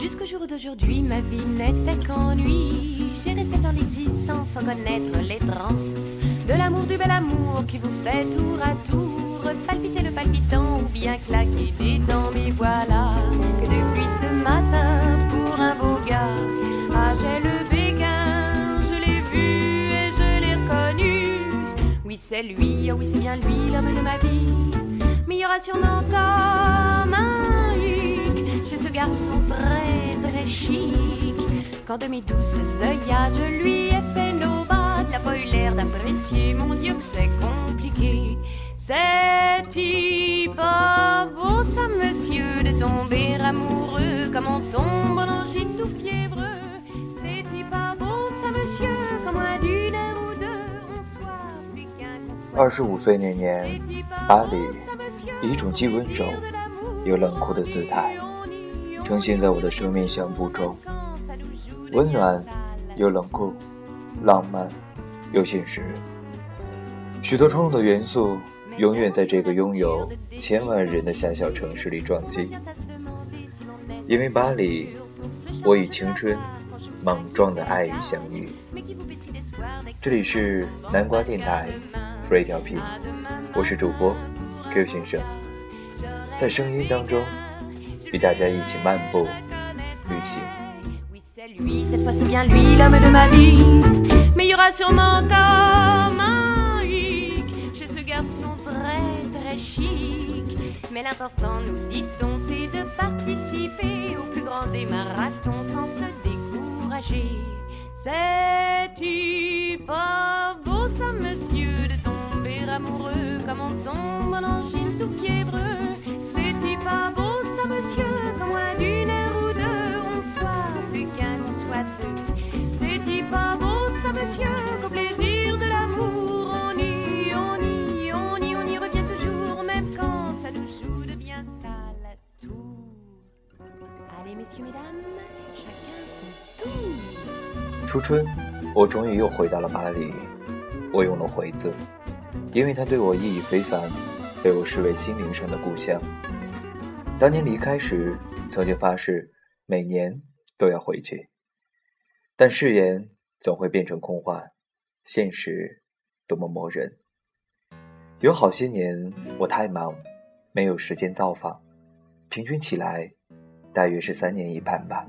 Jusqu'au jour d'aujourd'hui, ma vie n'était qu'ennui. J'ai resté dans l'existence sans connaître les transes de l'amour, du bel amour qui vous fait tour à tour palpiter le palpitant ou bien claquer des dents. Mais voilà que depuis ce matin, c'est lui, oh oui, c'est bien lui, l'homme de ma vie. Mais il y aura sûrement comme un chez ce garçon très très chic. Quand de mes douces œillades je lui ai fait nos bas, il n'a pas eu l'air d'apprécier, mon Dieu que c'est compliqué. C'est-il pas beau ça, monsieur, de tomber amoureux comme on 二十五岁那年，巴黎以一种既温柔又冷酷的姿态，呈现在我的生命相簿中，温暖又冷酷，浪漫又现实。许多冲动的元素，永远在这个拥有千万人的狭小城市里撞击。因为巴黎，我与青春莽撞的爱与相遇。这里是南瓜电台 Free 调频，我是主播 Q 先生，在声音当中与大家一起漫步旅行。Oui, c'est lui, cette fois c'est bien lui, l'homme de ma vie. Mais il y aura sûrement comme un hic chez ce garçon très très chic. Mais l'important, nous dit-on, c'est de participer au plus grand des marathons sans se décourager. C'est-tu pas beau ça, monsieur, de tomber amoureux comme on tombe en angine tout fiévreux? C'est-tu pas beau ça, monsieur, qu'en moins d'une heure ou deux, on soit plus qu'un, qu'on soit deux? C'est-tu pas beau ça, monsieur, qu'au plaisir de l'amour, on y, on y, on y, on y revient toujours, même quand ça nous joue de bien sale tour? Allez, messieurs, mesdames, chacun son tour. 初春，我终于又回到了巴黎。我用了“回”字，因为它对我意义非凡，被我视为心灵上的故乡。当年离开时，曾经发誓每年都要回去，但誓言总会变成空话，现实多么磨人。有好些年，我太忙，没有时间造访，平均起来，大约是三年一盼吧。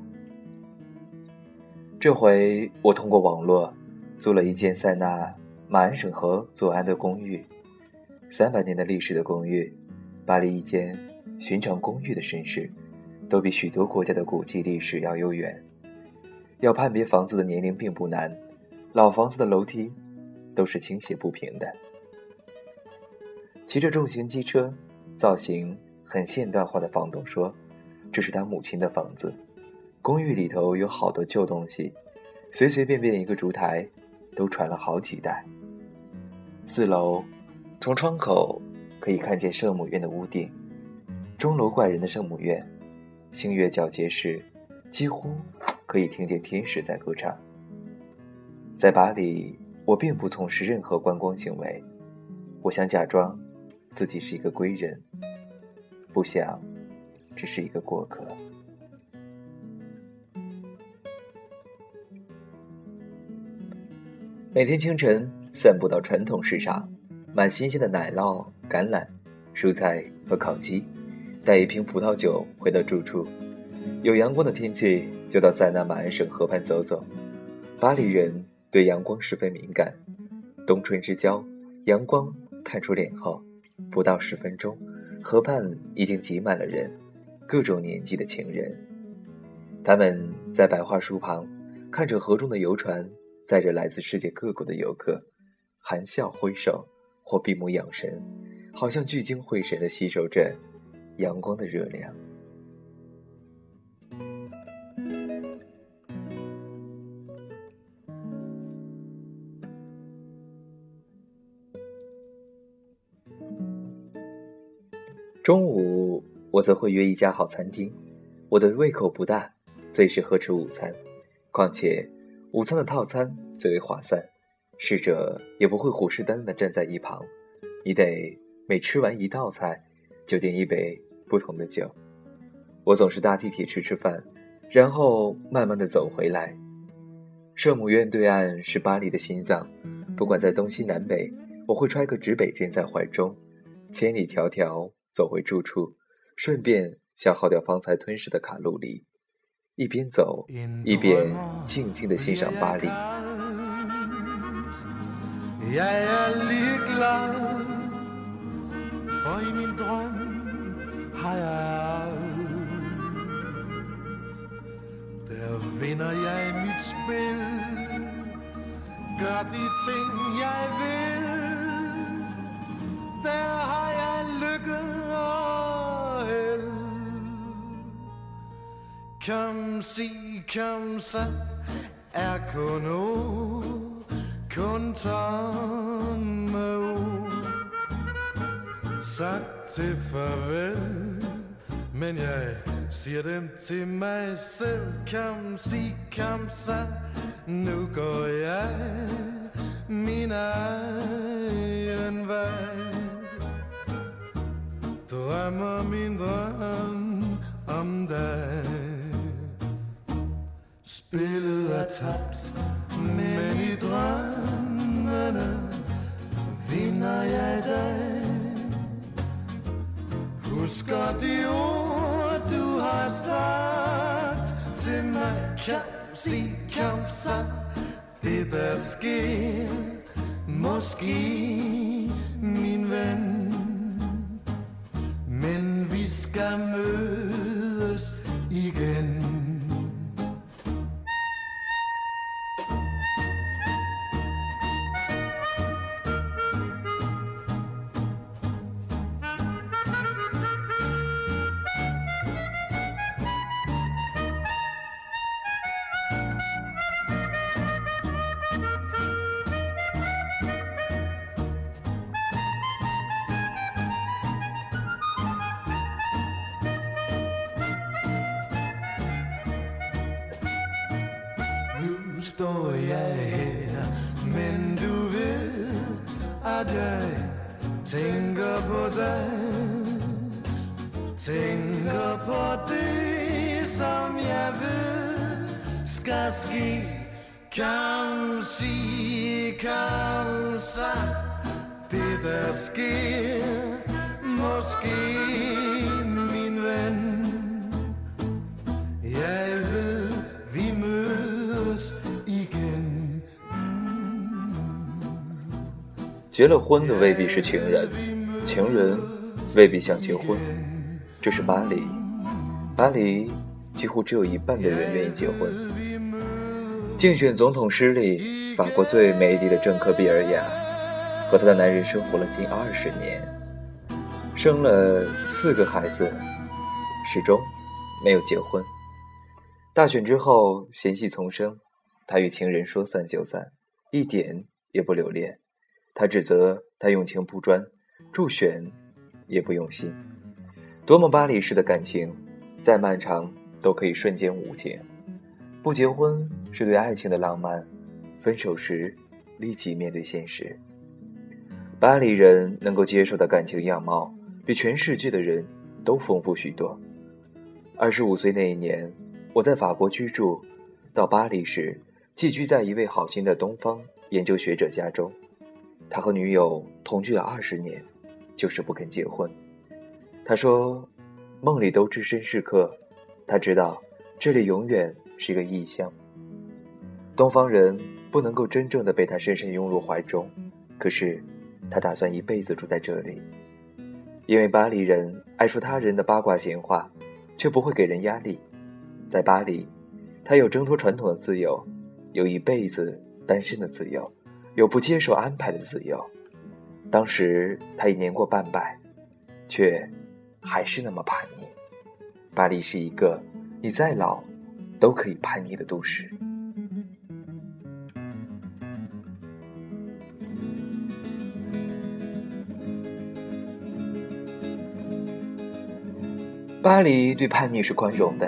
这回我通过网络租了一间塞纳马恩省河左岸的公寓，三百年的历史的公寓，巴黎一间寻常公寓的身世，都比许多国家的古迹历史要悠远。要判别房子的年龄并不难，老房子的楼梯都是倾斜不平的。骑着重型机车，造型很现代化的房东说：“这是他母亲的房子。”公寓里头有好多旧东西，随随便便一个烛台，都传了好几代。四楼，从窗口可以看见圣母院的屋顶，钟楼怪人的圣母院，星月皎洁时，几乎可以听见天使在歌唱。在巴黎，我并不从事任何观光行为，我想假装自己是一个归人，不想只是一个过客。每天清晨散步到传统市场，买新鲜的奶酪、橄榄、蔬菜和烤鸡，带一瓶葡萄酒回到住处。有阳光的天气就到塞纳马恩省河畔走走。巴黎人对阳光十分敏感，冬春之交，阳光探出脸后，不到十分钟，河畔已经挤满了人，各种年纪的情人。他们在白桦树旁，看着河中的游船。载着来自世界各国的游客，含笑挥手或闭目养神，好像聚精会神地吸收着阳光的热量。中午，我则会约一家好餐厅。我的胃口不大，最适合吃午餐，况且。午餐的套餐最为划算，侍者也不会虎视眈眈地站在一旁，你得每吃完一道菜，就点一杯不同的酒。我总是搭地铁吃吃饭，然后慢慢地走回来。圣母院对岸是巴黎的心脏，不管在东西南北，我会揣个指北针在怀中，千里迢迢走回住处，顺便消耗掉方才吞噬的卡路里。一边走，一边静静地欣赏巴黎。Kom si, kom så er kun ord, kun tomme ord. Sagt til farvel, men jeg siger dem til mig selv. Kom si, kom så, nu går jeg min egen vej. Drømmer min drøm om dig. Spillet er tabt, men i drømmene vinder jeg dig. Husker de ord, du har sagt til mig. Kom, sig, kom så, det der sker, måske står jeg her Men du ved, at jeg tænker på dig. Tænker på det, som jeg ved skal ske. Kansi, kansa Det der sker, måske 结了婚的未必是情人，情人未必想结婚。这是巴黎，巴黎几乎只有一半的人愿意结婚。竞选总统失利，法国最美丽的政客比尔雅和她的男人生活了近二十年，生了四个孩子，始终没有结婚。大选之后，嫌隙丛生，他与情人说散就散，一点也不留恋。他指责他用情不专，助选也不用心。多么巴黎式的感情，再漫长都可以瞬间无解。不结婚是对爱情的浪漫，分手时立即面对现实。巴黎人能够接受的感情样貌，比全世界的人都丰富许多。二十五岁那一年，我在法国居住，到巴黎时，寄居在一位好心的东方研究学者家中。他和女友同居了二十年，就是不肯结婚。他说：“梦里都置身是客，他知道这里永远是一个异乡。东方人不能够真正的被他深深拥入怀中，可是他打算一辈子住在这里，因为巴黎人爱说他人的八卦闲话，却不会给人压力。在巴黎，他有挣脱传统的自由，有一辈子单身的自由。”有不接受安排的自由。当时他已年过半百，却还是那么叛逆。巴黎是一个你再老都可以叛逆的都市。巴黎对叛逆是宽容的，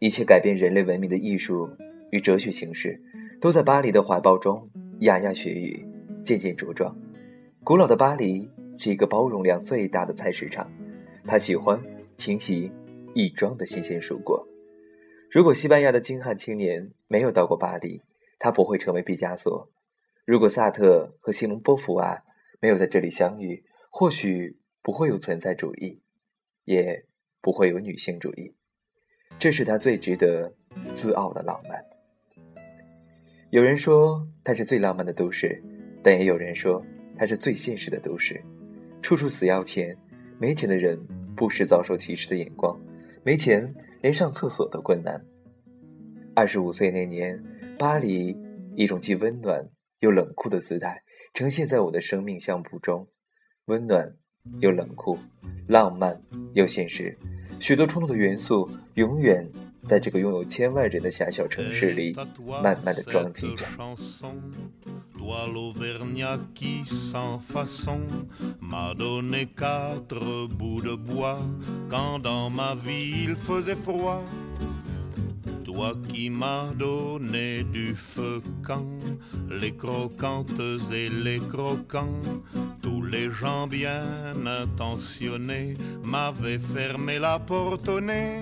一切改变人类文明的艺术与哲学形式，都在巴黎的怀抱中牙牙学语，渐渐茁壮。古老的巴黎是一个包容量最大的菜市场，他喜欢清洗一装的新鲜蔬果。如果西班牙的精悍青年没有到过巴黎，他不会成为毕加索；如果萨特和西蒙波伏娃没有在这里相遇，或许不会有存在主义，也不会有女性主义。这是他最值得自傲的浪漫。有人说它是最浪漫的都市，但也有人说它是最现实的都市。处处死要钱，没钱的人不时遭受歧视的眼光，没钱连上厕所都困难。二十五岁那年，巴黎一种既温暖又冷酷的姿态呈现在我的生命相簿中，温暖又冷酷，浪漫又现实，许多冲突的元素永远。在这个拥有千万人的狭小城市里，慢慢的撞击着。Toi l'Auvergnat qui sans façon m'a donné quatre bouts de bois quand dans ma vie il faisait froid. Toi qui m'as donné du feu quand les croquantes et les croquants, tous les gens bien intentionnés m'avaient fermé la porte au nez.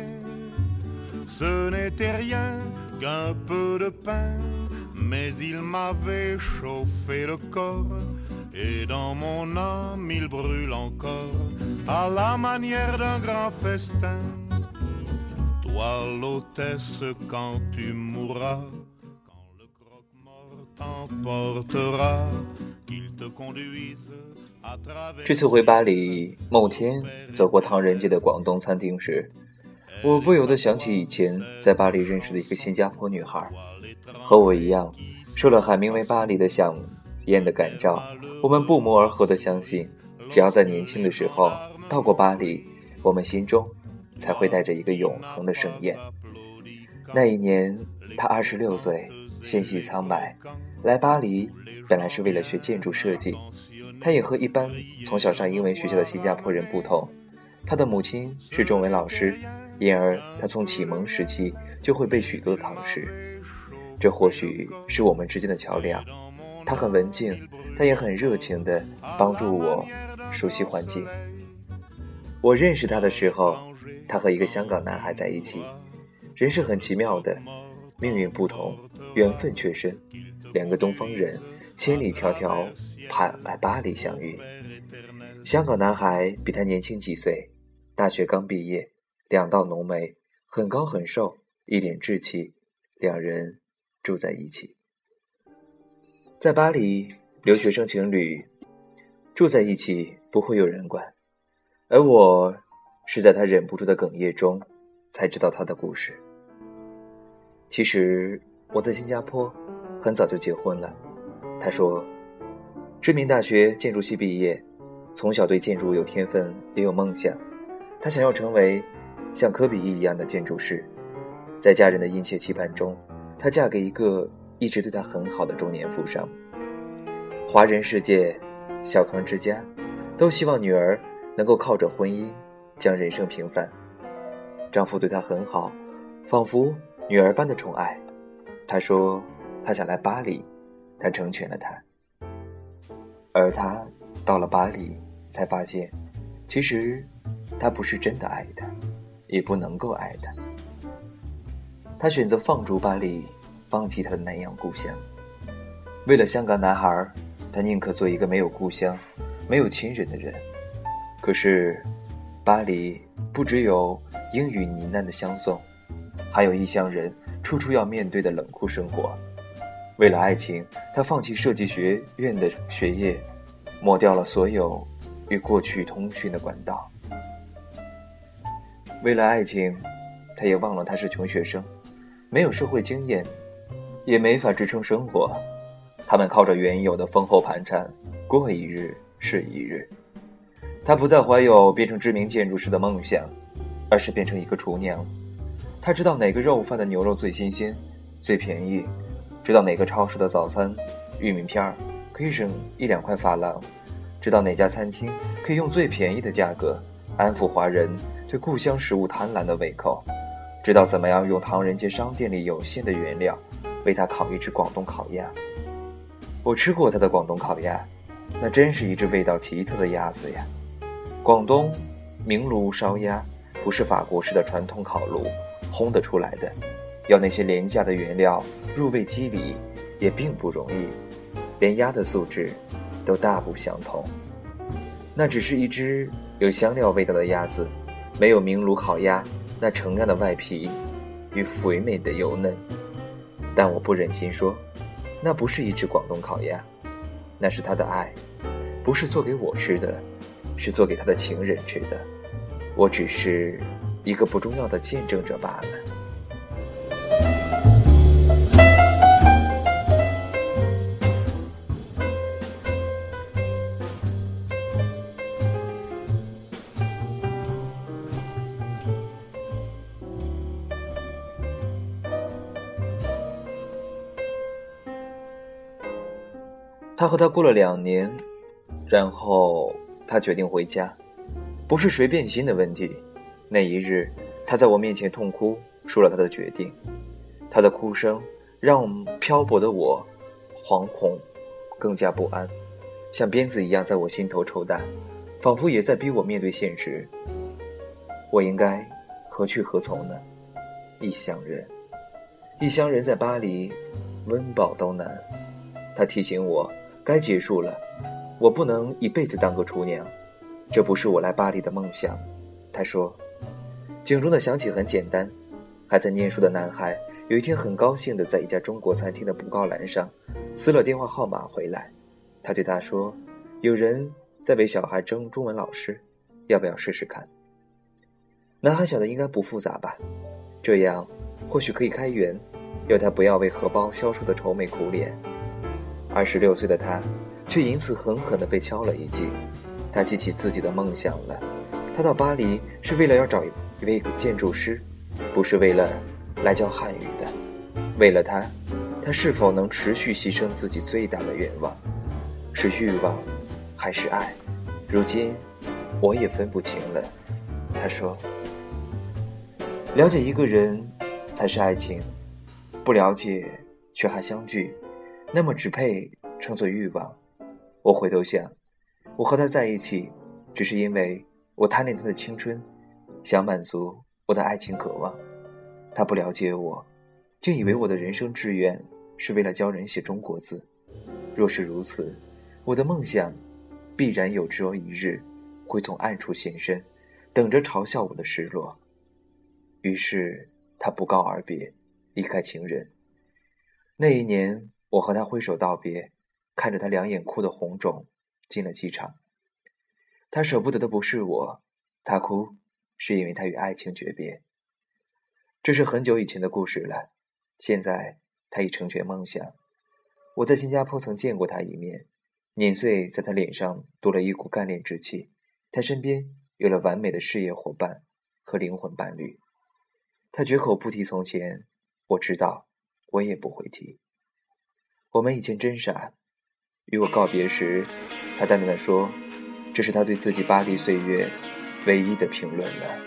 ce n'était rien qu'un peu de pain, mais il m'avait chauffé le corps, et dans mon âme il brûle encore, à la manière d'un grand festin. Toi l'hôtesse quand tu mourras, quand le croque-mort t'emportera, qu'il te conduise. 这次回巴黎，某天走过唐人街的广东餐厅时， 我不由得想起以前在巴黎认识的一个新加坡女孩，和我一样，受了海明威《巴黎的响宴》的感召。我们不谋而合的相信，只要在年轻的时候到过巴黎，我们心中才会带着一个永恒的盛宴。那一年，她二十六岁，纤细苍白，来巴黎本来是为了学建筑设计。她也和一般从小上英文学校的新加坡人不同，她的母亲是中文老师。因而，他从启蒙时期就会背许多的唐诗，这或许是我们之间的桥梁。他很文静，但也很热情地帮助我熟悉环境。我认识他的时候，他和一个香港男孩在一起。人是很奇妙的，命运不同，缘分却深。两个东方人千里迢迢跑来巴黎相遇。香港男孩比他年轻几岁，大学刚毕业。两道浓眉，很高很瘦，一脸稚气。两人住在一起，在巴黎，留学生情侣住在一起不会有人管。而我是在他忍不住的哽咽中才知道他的故事。其实我在新加坡很早就结婚了。他说，知名大学建筑系毕业，从小对建筑有天分也有梦想，他想要成为。像科比一样的建筑师，在家人的殷切期盼中，她嫁给一个一直对她很好的中年富商。华人世界，小康之家，都希望女儿能够靠着婚姻将人生平凡。丈夫对她很好，仿佛女儿般的宠爱。她说她想来巴黎，他成全了她。而他到了巴黎，才发现，其实他不是真的爱她。也不能够爱他。他选择放逐巴黎，放弃他的南洋故乡。为了香港男孩，他宁可做一个没有故乡、没有亲人的人。可是，巴黎不只有英语呢喃的相送，还有异乡人处处要面对的冷酷生活。为了爱情，他放弃设计学院的学业，抹掉了所有与过去通讯的管道。为了爱情，他也忘了他是穷学生，没有社会经验，也没法支撑生活。他们靠着原有的丰厚盘缠，过一日是一日。他不再怀有变成知名建筑师的梦想，而是变成一个厨娘。他知道哪个肉贩的牛肉最新鲜、最便宜。知道哪个超市的早餐玉米片儿可以省一两块法郎，知道哪家餐厅可以用最便宜的价格安抚华人对故乡食物贪婪的胃口，知道怎么样用唐人街商店里有限的原料为他烤一只广东烤鸭。我吃过他的广东烤鸭，那真是一只味道奇特的鸭子呀！广东明炉烧鸭不是法国式的传统烤炉烘得出来的。要那些廉价的原料入味机理，也并不容易，连鸭的素质都大不相同。那只是一只有香料味道的鸭子，没有明炉烤鸭那澄亮的外皮与肥美的油嫩。但我不忍心说，那不是一只广东烤鸭，那是他的爱，不是做给我吃的，是做给他的情人吃的。我只是一个不重要的见证者罢了。和他过了两年，然后他决定回家，不是谁变心的问题。那一日，他在我面前痛哭，说了他的决定。他的哭声让漂泊的我惶恐，更加不安，像鞭子一样在我心头抽打，仿佛也在逼我面对现实。我应该何去何从呢？异乡人，异乡人在巴黎，温饱都难。他提醒我。该结束了，我不能一辈子当个厨娘，这不是我来巴黎的梦想。他说，警钟的响起很简单。还在念书的男孩有一天很高兴地在一家中国餐厅的布告栏上撕了电话号码回来。他对他说，有人在为小孩争中文老师，要不要试试看？男孩想的应该不复杂吧，这样或许可以开源，要他不要为荷包消瘦的愁眉苦脸。二十六岁的他，却因此狠狠地被敲了一记。他记起自己的梦想了。他到巴黎是为了要找一位建筑师，不是为了来教汉语的。为了他，他是否能持续牺牲自己最大的愿望？是欲望，还是爱？如今，我也分不清了。他说：“了解一个人，才是爱情；不了解，却还相聚。”那么只配称作欲望。我回头想，我和他在一起，只是因为我贪恋他的青春，想满足我的爱情渴望。他不了解我，竟以为我的人生志愿是为了教人写中国字。若是如此，我的梦想必然有朝一日会从暗处现身，等着嘲笑我的失落。于是他不告而别，离开情人。那一年。我和他挥手道别，看着他两眼哭得红肿，进了机场。他舍不得的不是我，他哭是因为他与爱情诀别。这是很久以前的故事了，现在他已成全梦想。我在新加坡曾见过他一面，碾碎在他脸上多了一股干练之气。他身边有了完美的事业伙伴和灵魂伴侣。他绝口不提从前，我知道，我也不会提。我们以前真傻。与我告别时，他淡淡的说：“这是他对自己巴黎岁月唯一的评论了。”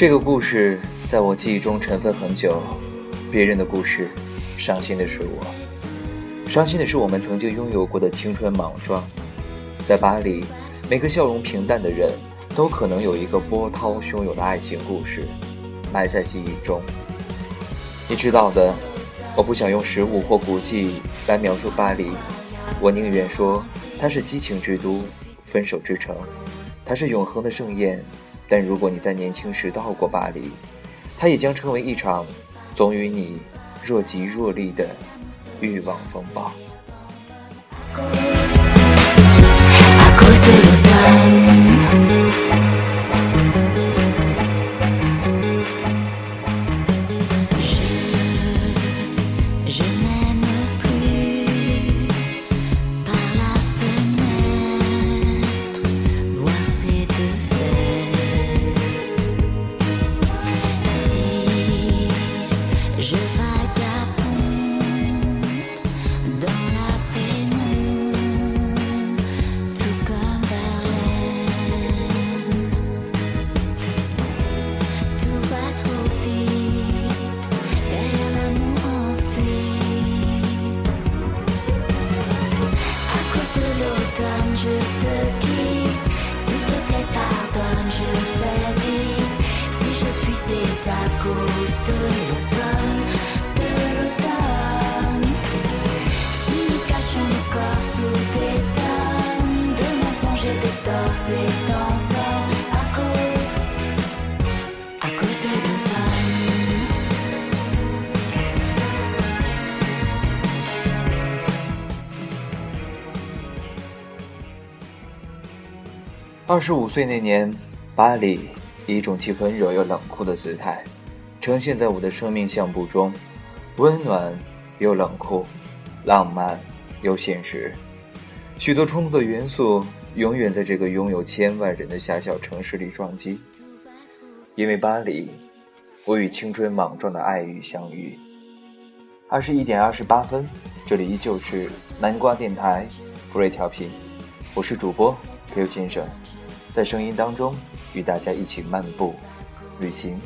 这个故事在我记忆中尘封很久。别人的故事，伤心的是我，伤心的是我们曾经拥有过的青春莽撞。在巴黎，每个笑容平淡的人都可能有一个波涛汹涌的爱情故事，埋在记忆中。你知道的，我不想用食物或古迹来描述巴黎，我宁愿说它是激情之都，分手之城，它是永恒的盛宴。但如果你在年轻时到过巴黎，它也将成为一场总与你若即若离的欲望风暴。二十五岁那年，巴黎以一种既温柔又冷酷的姿态，呈现在我的生命相簿中，温暖又冷酷，浪漫又现实，许多冲突的元素永远在这个拥有千万人的狭小城市里撞击。因为巴黎，我与青春莽撞的爱欲相遇。二十一点二十八分，这里依旧是南瓜电台，福瑞调频，我是主播 Q 先生。在声音当中，与大家一起漫步、旅行。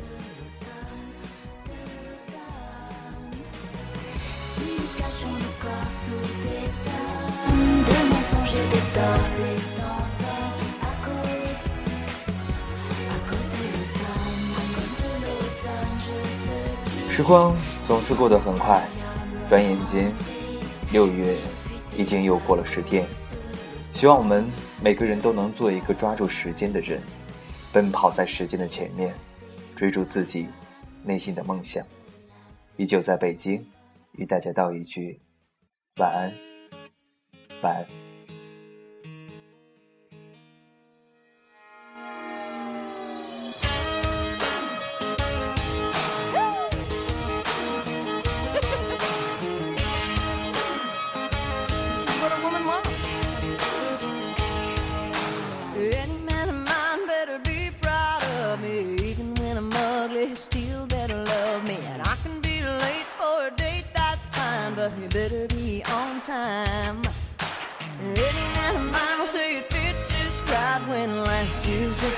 时光总是过得很快，转眼间，六月已经又过了十天。希望我们每个人都能做一个抓住时间的人，奔跑在时间的前面，追逐自己内心的梦想。依旧在北京，与大家道一句晚安，晚安。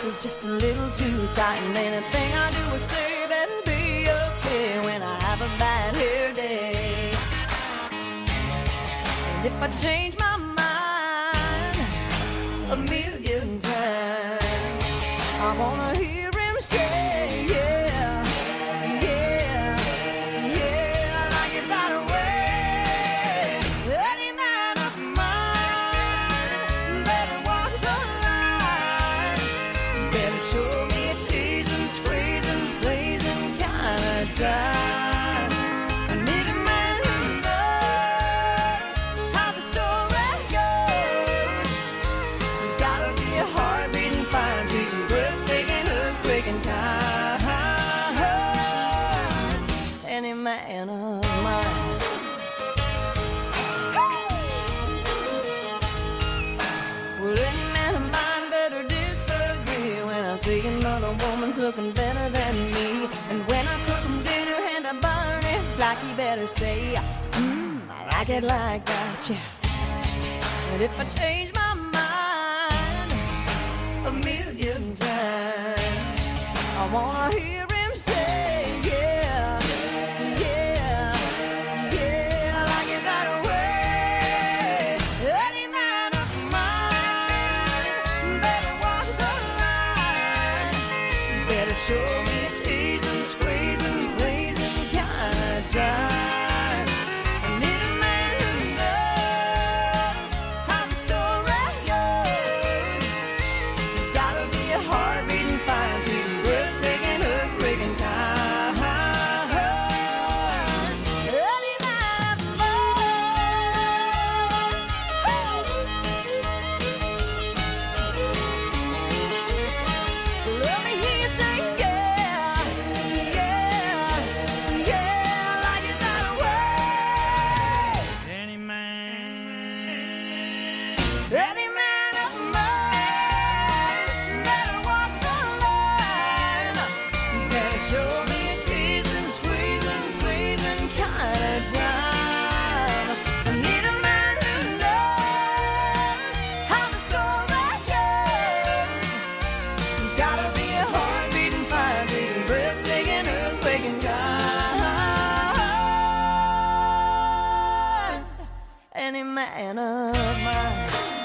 Is just a little too tight. And anything I do or say better be okay when I have a bad hair day. And if I change my see another woman's looking better than me. And when I cook him dinner and I burn it, like better say, Mmm, I like it like that, yeah. And if I change my mind a million times, I wanna hear and of mine.